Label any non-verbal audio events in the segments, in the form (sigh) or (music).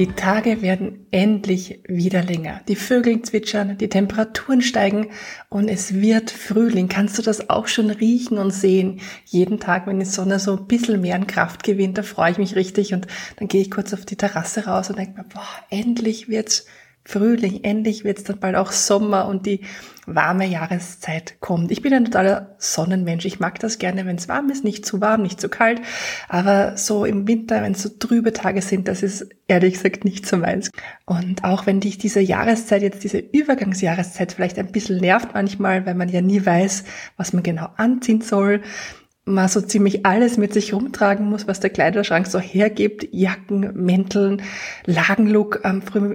Die Tage werden endlich wieder länger. Die Vögel zwitschern, die Temperaturen steigen und es wird Frühling. Kannst du das auch schon riechen und sehen? Jeden Tag, wenn die Sonne so ein bisschen mehr an Kraft gewinnt, da freue ich mich richtig und dann gehe ich kurz auf die Terrasse raus und denke mir, boah, endlich wird's Frühling, endlich wird es dann bald auch Sommer und die warme Jahreszeit kommt. Ich bin ein totaler Sonnenmensch. Ich mag das gerne, wenn es warm ist, nicht zu warm, nicht zu kalt. Aber so im Winter, wenn es so trübe Tage sind, das ist ehrlich gesagt nicht so meins. Und auch wenn dich diese Jahreszeit, jetzt diese Übergangsjahreszeit vielleicht ein bisschen nervt manchmal, weil man ja nie weiß, was man genau anziehen soll, man so ziemlich alles mit sich rumtragen muss, was der Kleiderschrank so hergibt. Jacken, Mänteln, Lagenlook.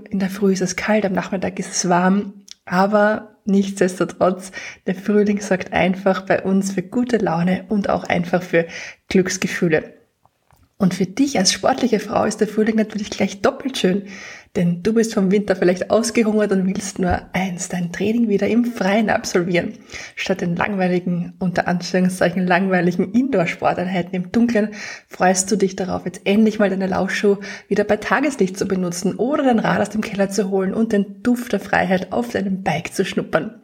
In der Früh ist es kalt, am Nachmittag ist es warm. Aber nichtsdestotrotz, der Frühling sorgt einfach bei uns für gute Laune und auch einfach für Glücksgefühle. Und für dich als sportliche Frau ist der Frühling natürlich gleich doppelt schön, denn du bist vom Winter vielleicht ausgehungert und willst nur eins, dein Training wieder im Freien absolvieren. Statt den langweiligen, unter Anführungszeichen langweiligen Indoor-Sporteinheiten im Dunkeln, freust du dich darauf, jetzt endlich mal deine Laufschuhe wieder bei Tageslicht zu benutzen oder dein Rad aus dem Keller zu holen und den Duft der Freiheit auf deinem Bike zu schnuppern.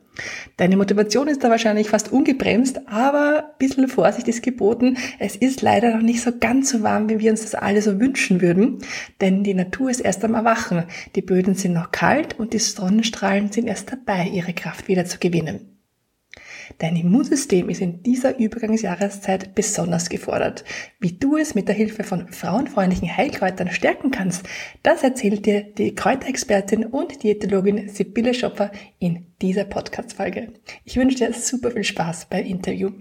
Deine Motivation ist da wahrscheinlich fast ungebremst, aber ein bisschen Vorsicht ist geboten. Es ist leider noch nicht so ganz so warm, wie wir uns das alle so wünschen würden, denn die Natur ist erst am Erwachen. Die Böden sind noch kalt und die Sonnenstrahlen sind erst dabei, ihre Kraft wieder zu gewinnen. Dein Immunsystem ist in dieser Übergangsjahreszeit besonders gefordert. Wie du es mit der Hilfe von frauenfreundlichen Heilkräutern stärken kannst, das erzählt dir die Kräuterexpertin und Diätologin Sibylle Schopper in dieser Podcast-Folge. Ich wünsche dir super viel Spaß beim Interview.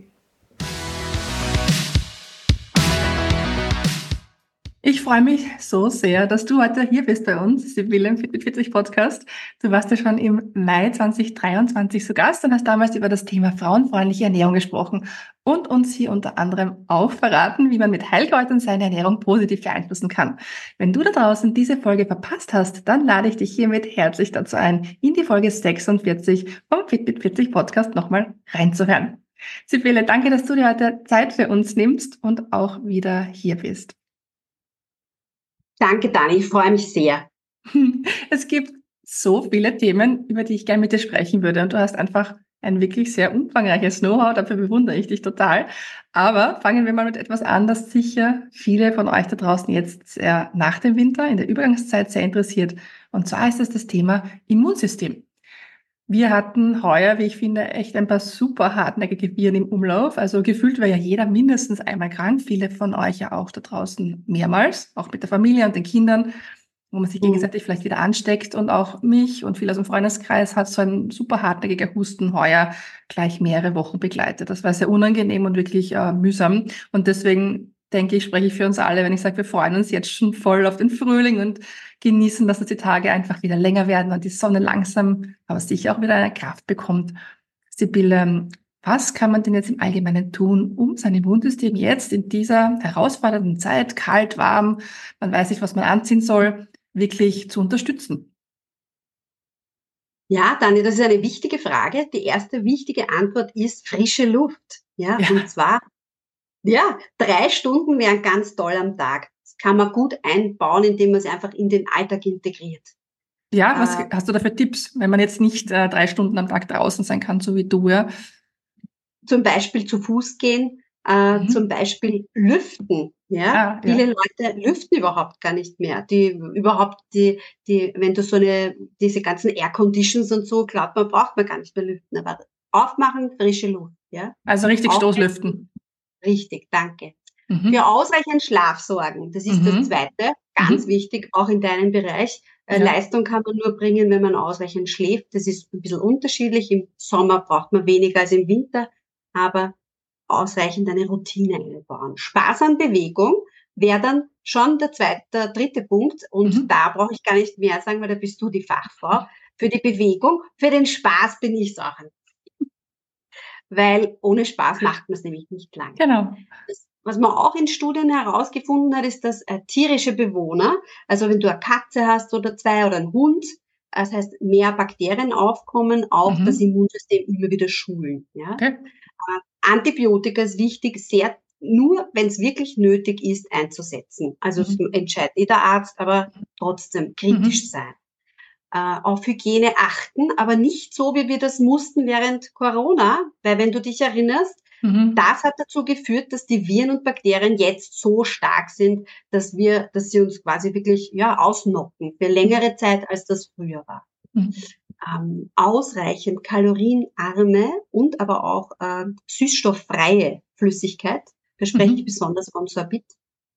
Ich freue mich so sehr, dass du heute hier bist bei uns, Sibylle im Fit mit 40 Podcast. Du warst ja schon im Mai 2023 zu Gast und hast damals über das Thema frauenfreundliche Ernährung gesprochen und uns hier unter anderem auch verraten, wie man mit Heilkräutern seine Ernährung positiv beeinflussen kann. Wenn du da draußen diese Folge verpasst hast, dann lade ich dich hiermit herzlich dazu ein, in die Folge 46 vom Fit mit 40 Podcast nochmal reinzuhören. Sibylle, danke, dass du dir heute Zeit für uns nimmst und auch wieder hier bist. Danke, Dani, ich freue mich sehr. (laughs) Es gibt so viele Themen, über die ich gerne mit dir sprechen würde. Und du hast einfach ein wirklich sehr umfangreiches Know-how, dafür bewundere ich dich total. Aber fangen wir mal mit etwas an, das sicher viele von euch da draußen jetzt sehr nach dem Winter, in der Übergangszeit sehr interessiert. Und zwar ist es das Thema Immunsystem. Wir hatten heuer, wie ich finde, echt ein paar super hartnäckige Viren im Umlauf. Also gefühlt war ja jeder mindestens einmal krank. Viele von euch ja auch da draußen mehrmals, auch mit der Familie und den Kindern, wo man sich mhm. gegenseitig vielleicht wieder ansteckt. Und auch mich und viele aus dem Freundeskreis hat so ein super hartnäckiger Husten heuer gleich mehrere Wochen begleitet. Das war sehr unangenehm und wirklich äh, mühsam. Und deswegen denke ich, spreche ich für uns alle, wenn ich sage, wir freuen uns jetzt schon voll auf den Frühling und genießen, dass die Tage einfach wieder länger werden und die Sonne langsam, aber sicher auch wieder eine Kraft bekommt. Sibylle, was kann man denn jetzt im Allgemeinen tun, um sein Immunsystem jetzt in dieser herausfordernden Zeit, kalt, warm, man weiß nicht, was man anziehen soll, wirklich zu unterstützen? Ja, Dani, das ist eine wichtige Frage. Die erste wichtige Antwort ist frische Luft. Ja, ja. und zwar ja, drei Stunden wären ganz toll am Tag. Das kann man gut einbauen, indem man es einfach in den Alltag integriert. Ja, was äh, hast du da für Tipps, wenn man jetzt nicht äh, drei Stunden am Tag draußen sein kann, so wie du, ja? Zum Beispiel zu Fuß gehen, äh, mhm. zum Beispiel lüften. Ja? Ah, Viele ja. Leute lüften überhaupt gar nicht mehr. Die überhaupt die, die, wenn du so eine, diese ganzen Air Conditions und so, glaubt man, braucht man gar nicht mehr lüften. Aber aufmachen, frische Luft. Ja? Also richtig Stoßlüften. Richtig, danke. Mhm. Für ausreichend Schlaf sorgen, das ist mhm. das Zweite, ganz mhm. wichtig, auch in deinem Bereich. Äh, ja. Leistung kann man nur bringen, wenn man ausreichend schläft. Das ist ein bisschen unterschiedlich. Im Sommer braucht man weniger als im Winter, aber ausreichend eine Routine einbauen. Spaß an Bewegung, wäre dann schon der zweite, der dritte Punkt. Und mhm. da brauche ich gar nicht mehr sagen, weil da bist du die Fachfrau. Für die Bewegung, für den Spaß bin ich es auch. Weil ohne Spaß macht man es nämlich nicht lange. Genau. Das, was man auch in Studien herausgefunden hat, ist, dass äh, tierische Bewohner, also wenn du eine Katze hast oder zwei oder einen Hund, das heißt, mehr Bakterien aufkommen, auch mhm. das Immunsystem immer wieder schulen. Ja? Okay. Äh, Antibiotika ist wichtig, sehr nur, wenn es wirklich nötig ist, einzusetzen. Also mhm. entscheidet jeder Arzt, aber trotzdem kritisch mhm. sein. Äh, auf Hygiene achten, aber nicht so, wie wir das mussten während Corona, weil wenn du dich erinnerst, Mhm. Das hat dazu geführt, dass die Viren und Bakterien jetzt so stark sind, dass wir, dass sie uns quasi wirklich ja ausnocken für längere Zeit, als das früher war. Mhm. Ähm, ausreichend kalorienarme und aber auch äh, süßstofffreie Flüssigkeit, da spreche mhm. ich besonders vom Sorbit.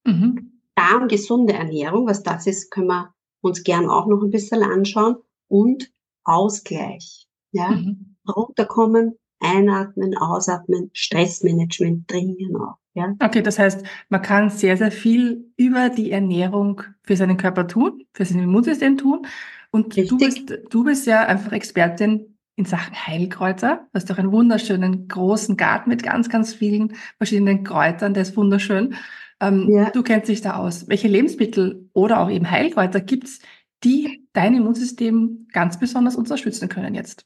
Mhm. Darmgesunde Ernährung, was das ist, können wir uns gern auch noch ein bisschen anschauen. Und Ausgleich. Ja, mhm. runterkommen, Einatmen, Ausatmen, Stressmanagement trainieren auch. Ja? Okay, das heißt, man kann sehr, sehr viel über die Ernährung für seinen Körper tun, für sein Immunsystem tun. Und du bist, du bist ja einfach Expertin in Sachen Heilkräuter. Du hast auch einen wunderschönen großen Garten mit ganz, ganz vielen verschiedenen Kräutern. Der ist wunderschön. Ähm, ja. Du kennst dich da aus. Welche Lebensmittel oder auch eben Heilkräuter gibt's, die dein Immunsystem ganz besonders unterstützen können jetzt?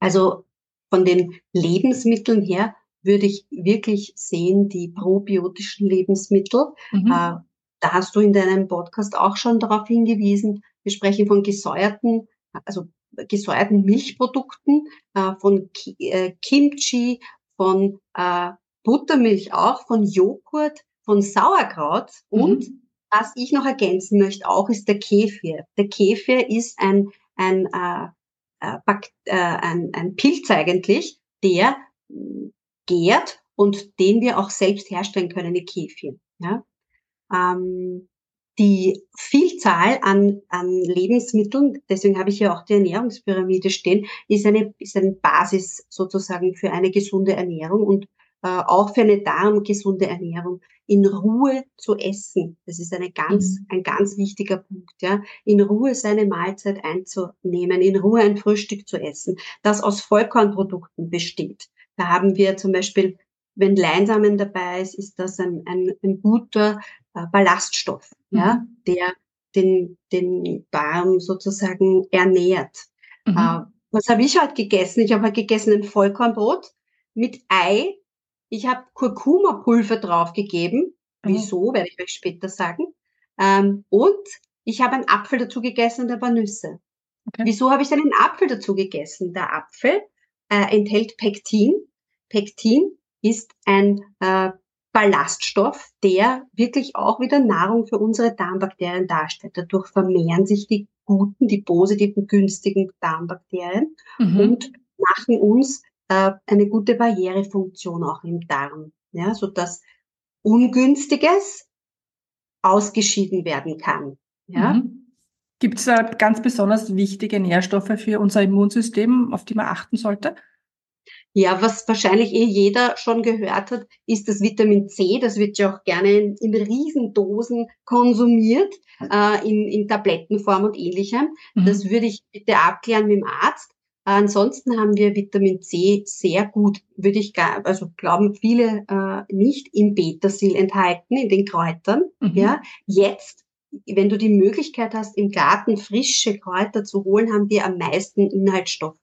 Also von den Lebensmitteln her würde ich wirklich sehen, die probiotischen Lebensmittel. Mhm. Äh, da hast du in deinem Podcast auch schon darauf hingewiesen. Wir sprechen von gesäuerten, also gesäuerten Milchprodukten, äh, von Ki äh, Kimchi, von äh, Buttermilch auch, von Joghurt, von Sauerkraut mhm. und was ich noch ergänzen möchte auch ist der Kefir. Der Kefir ist ein, ein äh, äh, äh, ein, ein Pilz eigentlich, der gärt und den wir auch selbst herstellen können, die Kefir. Ja? Ähm, die Vielzahl an, an Lebensmitteln, deswegen habe ich ja auch die Ernährungspyramide stehen, ist eine, ist eine Basis sozusagen für eine gesunde Ernährung und auch für eine darmgesunde Ernährung in Ruhe zu essen. Das ist eine ganz, mhm. ein ganz wichtiger Punkt, ja. In Ruhe seine Mahlzeit einzunehmen, in Ruhe ein Frühstück zu essen, das aus Vollkornprodukten besteht. Da haben wir zum Beispiel, wenn Leinsamen dabei ist, ist das ein, ein, ein guter äh, Ballaststoff, mhm. ja, der den, den Darm sozusagen ernährt. Mhm. Äh, was habe ich heute gegessen? Ich habe heute gegessen ein Vollkornbrot mit Ei, ich habe Kurkuma-Pulver draufgegeben. Mhm. Wieso, werde ich euch später sagen. Ähm, und ich habe einen Apfel dazu gegessen und ein paar Nüsse. Okay. Wieso habe ich denn einen Apfel dazu gegessen? Der Apfel äh, enthält Pektin. Pektin ist ein äh, Ballaststoff, der wirklich auch wieder Nahrung für unsere Darmbakterien darstellt. Dadurch vermehren sich die guten, die positiven, günstigen Darmbakterien mhm. und machen uns äh, eine gute Barrierefunktion auch im Darm, ja, so dass Ungünstiges ausgeschieden werden kann. Ja. Mhm. Gibt es da ganz besonders wichtige Nährstoffe für unser Immunsystem, auf die man achten sollte? Ja, was wahrscheinlich eh jeder schon gehört hat, ist das Vitamin C. Das wird ja auch gerne in, in Riesendosen konsumiert, äh, in, in Tablettenform und ähnlichem. Mhm. Das würde ich bitte abklären mit dem Arzt. Ansonsten haben wir Vitamin C sehr gut, würde ich gar, also glauben viele äh, nicht, im Betasil enthalten, in den Kräutern. Mhm. Ja, jetzt, wenn du die Möglichkeit hast, im Garten frische Kräuter zu holen, haben die am meisten Inhaltsstoffe,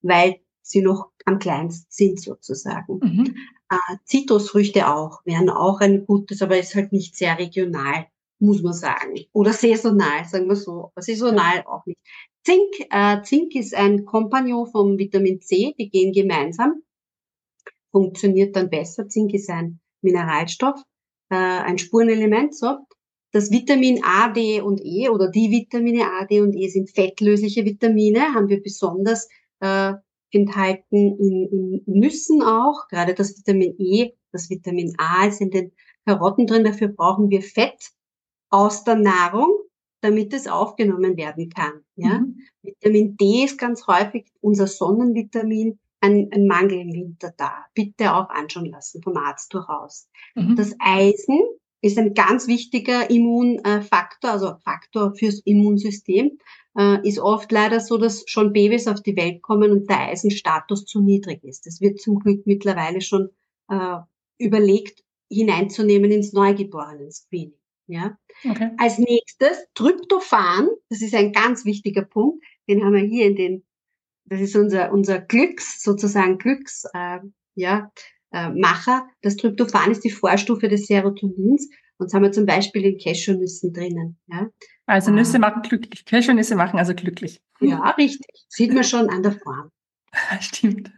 weil sie noch am kleinsten sind sozusagen. Mhm. Äh, Zitrusfrüchte auch, wären auch ein gutes, aber ist halt nicht sehr regional, muss man sagen. Oder saisonal, sagen wir so. Saisonal auch nicht. Zink, äh, Zink ist ein Kompagnon vom Vitamin C, die gehen gemeinsam, funktioniert dann besser. Zink ist ein Mineralstoff, äh, ein Spurenelement, so. Das Vitamin A, D und E oder die Vitamine A, D und E sind fettlösliche Vitamine, haben wir besonders äh, enthalten in, in Nüssen auch, gerade das Vitamin E, das Vitamin A ist in den Karotten drin, dafür brauchen wir Fett aus der Nahrung damit es aufgenommen werden kann. Ja? Mhm. Vitamin D ist ganz häufig unser Sonnenvitamin, ein, ein, Mangel im Winter da. Bitte auch anschauen lassen vom Arzt durchaus. Mhm. Das Eisen ist ein ganz wichtiger Immunfaktor, also Faktor fürs Immunsystem. Äh, ist oft leider so, dass schon Babys auf die Welt kommen und der Eisenstatus zu niedrig ist. Das wird zum Glück mittlerweile schon äh, überlegt, hineinzunehmen ins Neugeborenen-Screening. Ja? Okay. Als nächstes Tryptophan, das ist ein ganz wichtiger Punkt, den haben wir hier in den, das ist unser, unser Glücks, sozusagen Glücks, äh, ja, äh, Macher. Das Tryptophan ist die Vorstufe des Serotonins und das haben wir zum Beispiel in Cashewnüssen drinnen. Ja. Also Nüsse äh, machen glücklich, Cashewnüsse machen also glücklich. Ja, richtig. Sieht man schon an der Form. (laughs) Stimmt.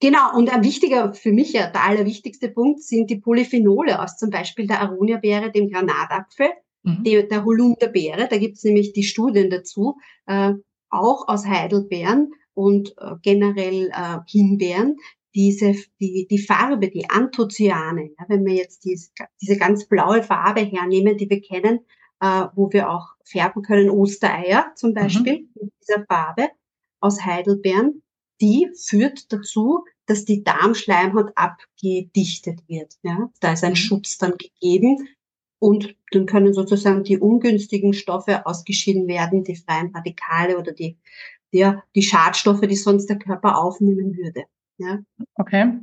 Genau, und ein wichtiger, für mich ja der allerwichtigste Punkt sind die Polyphenole aus zum Beispiel der Aronia-Beere, dem Granatapfel, mhm. der, der Holunderbeere, da gibt's nämlich die Studien dazu, äh, auch aus Heidelbeeren und äh, generell äh, Himbeeren, diese, die, die Farbe, die Anthocyane, ja, wenn wir jetzt dies, diese ganz blaue Farbe hernehmen, die wir kennen, äh, wo wir auch färben können, Ostereier zum mhm. Beispiel, mhm. mit dieser Farbe aus Heidelbeeren, die führt dazu, dass die Darmschleimhaut abgedichtet wird. Ja? Da ist ein mhm. Schutz dann gegeben und dann können sozusagen die ungünstigen Stoffe ausgeschieden werden, die freien Radikale oder die, ja, die Schadstoffe, die sonst der Körper aufnehmen würde. Ja? Okay.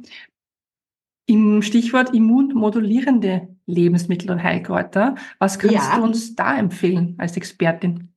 Im Stichwort immunmodulierende Lebensmittel und Heilkräuter, was kannst ja. du uns da empfehlen als Expertin?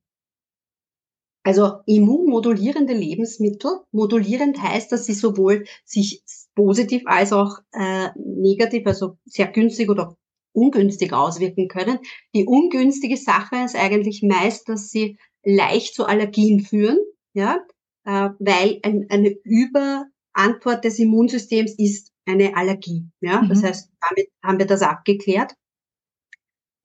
Also immunmodulierende Lebensmittel. Modulierend heißt, dass sie sowohl sich positiv als auch äh, negativ, also sehr günstig oder ungünstig auswirken können. Die ungünstige Sache ist eigentlich meist, dass sie leicht zu Allergien führen, ja, äh, weil ein, eine Überantwort des Immunsystems ist eine Allergie. Ja, mhm. das heißt, damit haben wir das abgeklärt.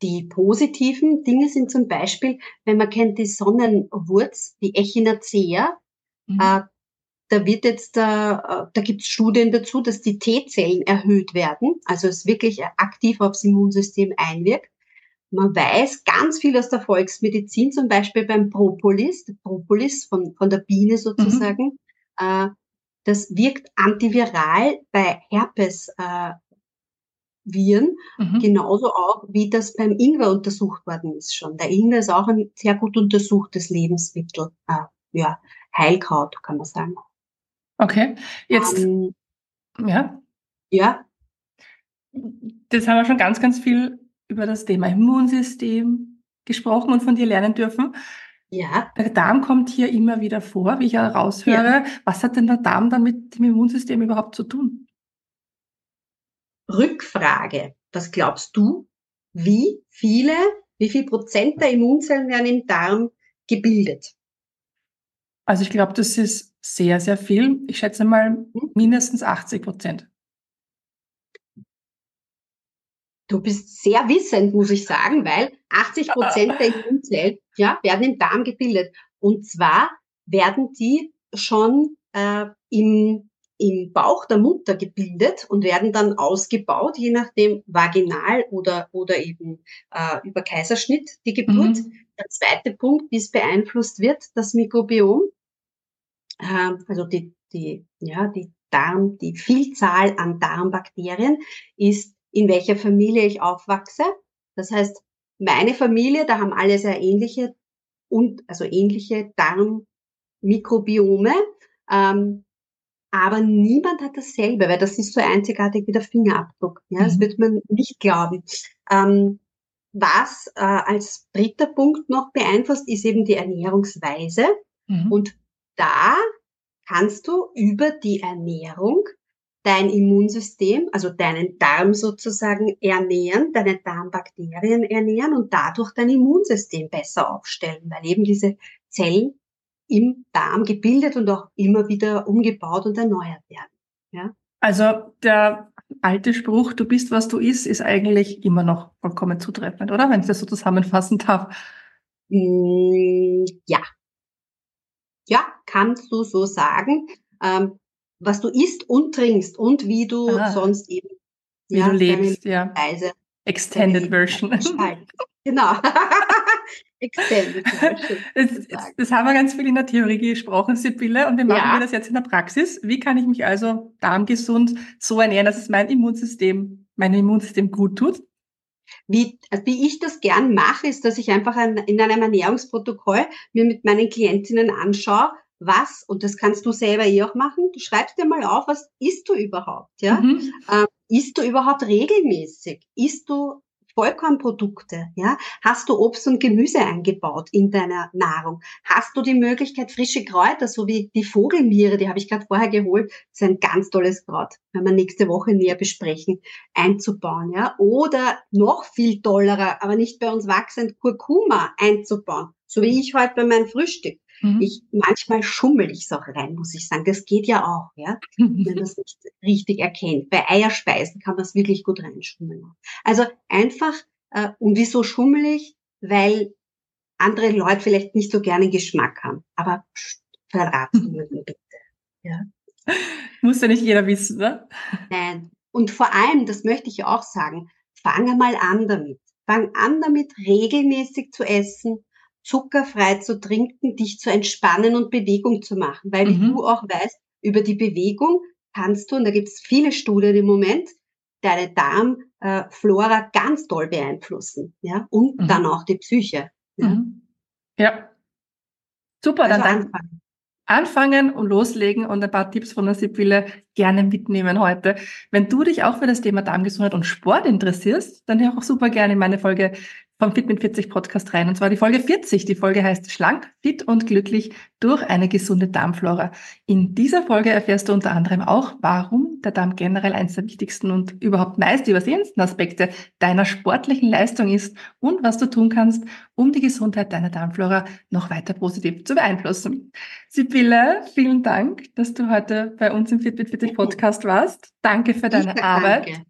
Die positiven Dinge sind zum Beispiel, wenn man kennt die Sonnenwurz, die Echinacea, mhm. äh, da wird jetzt, äh, da gibt es Studien dazu, dass die T-Zellen erhöht werden, also es wirklich aktiv aufs Immunsystem einwirkt. Man weiß ganz viel aus der Volksmedizin, zum Beispiel beim Propolis, Propolis von, von der Biene sozusagen, mhm. äh, das wirkt antiviral bei Herpes, äh, Viren, mhm. genauso auch wie das beim Ingwer untersucht worden ist schon. Der Ingwer ist auch ein sehr gut untersuchtes Lebensmittel, äh, ja, Heilkraut, kann man sagen. Okay, jetzt, ähm, ja. Ja. Das haben wir schon ganz, ganz viel über das Thema Immunsystem gesprochen und von dir lernen dürfen. Ja. Der Darm kommt hier immer wieder vor, wie ich heraushöre. Ja. Was hat denn der Darm dann mit dem Immunsystem überhaupt zu tun? Rückfrage. Was glaubst du, wie viele, wie viel Prozent der Immunzellen werden im Darm gebildet? Also ich glaube, das ist sehr, sehr viel. Ich schätze mal mhm. mindestens 80 Prozent. Du bist sehr wissend, muss ich sagen, weil 80 Prozent der (laughs) Immunzellen ja, werden im Darm gebildet. Und zwar werden die schon äh, im im Bauch der Mutter gebildet und werden dann ausgebaut, je nachdem vaginal oder, oder eben äh, über Kaiserschnitt die Geburt. Mhm. Der zweite Punkt, wie es beeinflusst wird, das Mikrobiom, äh, also die, die, ja, die Darm, die Vielzahl an Darmbakterien ist, in welcher Familie ich aufwachse. Das heißt, meine Familie, da haben alle sehr ähnliche und also ähnliche Darmmikrobiome. Ähm, aber niemand hat dasselbe, weil das ist so einzigartig wie der Fingerabdruck. Ja, das mhm. wird man nicht glauben. Ähm, was äh, als dritter Punkt noch beeinflusst, ist eben die Ernährungsweise. Mhm. Und da kannst du über die Ernährung dein Immunsystem, also deinen Darm sozusagen ernähren, deine Darmbakterien ernähren und dadurch dein Immunsystem besser aufstellen, weil eben diese Zellen im Darm gebildet und auch immer wieder umgebaut und erneuert werden. Ja? Also der alte Spruch, du bist, was du isst, ist eigentlich immer noch vollkommen zutreffend, oder? Wenn ich das so zusammenfassen darf. Mm, ja. Ja, kannst du so sagen. Ähm, was du isst und trinkst und wie du ah, sonst eben wie ja, du lebst, ja. Weise, Extended Version. Genau. (laughs) Extended. (laughs) Das, das, haben wir ganz viel in der Theorie gesprochen, Sibylle, und wie machen ja. wir das jetzt in der Praxis? Wie kann ich mich also darmgesund so ernähren, dass es mein Immunsystem, mein Immunsystem gut tut? Wie, also wie ich das gern mache, ist, dass ich einfach ein, in einem Ernährungsprotokoll mir mit meinen Klientinnen anschaue, was, und das kannst du selber eh auch machen, du schreibst dir mal auf, was isst du überhaupt, ja? Mhm. Ähm, isst du überhaupt regelmäßig? Isst du Vollkornprodukte, ja? Hast du Obst und Gemüse eingebaut in deiner Nahrung? Hast du die Möglichkeit, frische Kräuter, so wie die Vogelmiere, die habe ich gerade vorher geholt, das ist ein ganz tolles Kraut, werden wir nächste Woche näher besprechen, einzubauen, ja? Oder noch viel tollerer, aber nicht bei uns wachsend, Kurkuma einzubauen, so wie ich heute bei meinem Frühstück. Mhm. Ich, manchmal schummel ich es auch rein, muss ich sagen. Das geht ja auch, ja, wenn (laughs) man es nicht richtig erkennt. Bei Eierspeisen kann man es wirklich gut reinschummeln. Also einfach, äh, und wieso schummel ich? Weil andere Leute vielleicht nicht so gerne Geschmack haben. Aber verraten wir mir bitte. Ja. Muss ja nicht jeder wissen, ne? Nein. Und vor allem, das möchte ich auch sagen, fange mal an damit. Fang an damit, regelmäßig zu essen, zuckerfrei zu trinken, dich zu entspannen und Bewegung zu machen. Weil mhm. du auch weißt, über die Bewegung kannst du, und da gibt es viele Studien im Moment, deine Darmflora äh, ganz toll beeinflussen. Ja? Und mhm. dann auch die Psyche. Ja. Mhm. ja. Super, also dann anfangen. anfangen und loslegen und ein paar Tipps von der Sibylle gerne mitnehmen heute. Wenn du dich auch für das Thema Darmgesundheit und Sport interessierst, dann hör auch super gerne in meine Folge vom Fit mit 40 Podcast rein. Und zwar die Folge 40. Die Folge heißt Schlank, fit und glücklich durch eine gesunde Darmflora. In dieser Folge erfährst du unter anderem auch, warum der Darm generell eines der wichtigsten und überhaupt meist übersehensten Aspekte deiner sportlichen Leistung ist und was du tun kannst, um die Gesundheit deiner Darmflora noch weiter positiv zu beeinflussen. Sibylle, vielen Dank, dass du heute bei uns im Fit mit 40 Podcast warst. Danke für deine Arbeit.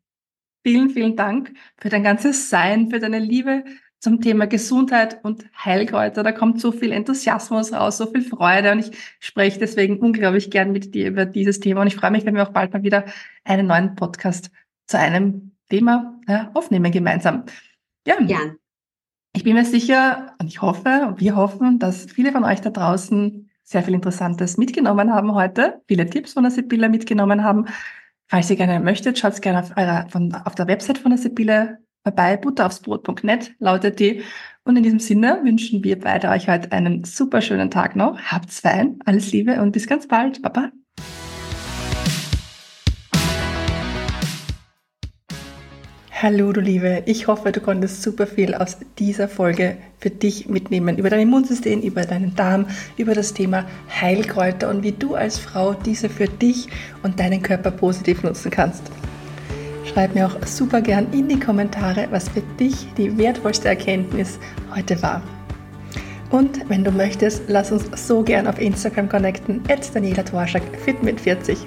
Vielen, vielen Dank für dein ganzes Sein, für deine Liebe zum Thema Gesundheit und Heilkräuter. Da kommt so viel Enthusiasmus raus, so viel Freude und ich spreche deswegen unglaublich gern mit dir über dieses Thema und ich freue mich, wenn wir auch bald mal wieder einen neuen Podcast zu einem Thema ja, aufnehmen gemeinsam. Ja. Gern. Ich bin mir sicher und ich hoffe und wir hoffen, dass viele von euch da draußen sehr viel Interessantes mitgenommen haben heute, viele Tipps von der Sibylla mitgenommen haben. Falls ihr gerne möchtet, schaut gerne auf, eurer, von, auf der Website von der Sibylle vorbei, butteraufsbrot.net lautet die. Und in diesem Sinne wünschen wir beide euch heute einen super schönen Tag noch. Habt's fein, alles Liebe und bis ganz bald. Baba. Hallo du Liebe, ich hoffe, du konntest super viel aus dieser Folge für dich mitnehmen, über dein Immunsystem, über deinen Darm, über das Thema Heilkräuter und wie du als Frau diese für dich und deinen Körper positiv nutzen kannst. Schreib mir auch super gern in die Kommentare, was für dich die wertvollste Erkenntnis heute war. Und wenn du möchtest, lass uns so gern auf Instagram connecten, at Daniela Twarschak, fit mit 40.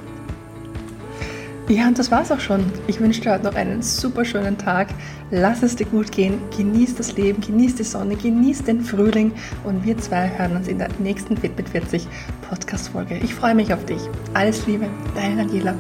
Ja, und das war's auch schon. Ich wünsche dir heute noch einen super schönen Tag. Lass es dir gut gehen. Genieß das Leben, genieß die Sonne, genieß den Frühling. Und wir zwei hören uns in der nächsten Fit mit 40 Podcast-Folge. Ich freue mich auf dich. Alles Liebe, deine Daniela.